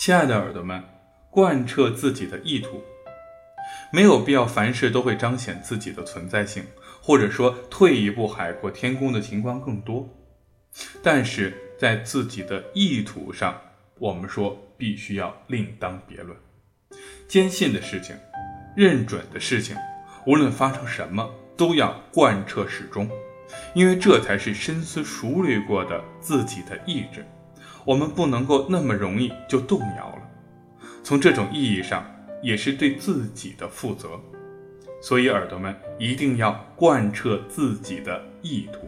亲爱的耳朵们，贯彻自己的意图，没有必要凡事都会彰显自己的存在性，或者说退一步海阔天空的情况更多。但是在自己的意图上，我们说必须要另当别论。坚信的事情，认准的事情，无论发生什么，都要贯彻始终，因为这才是深思熟虑过的自己的意志。我们不能够那么容易就动摇了。从这种意义上也是对自己的负责。所以耳朵们一定要贯彻自己的意图。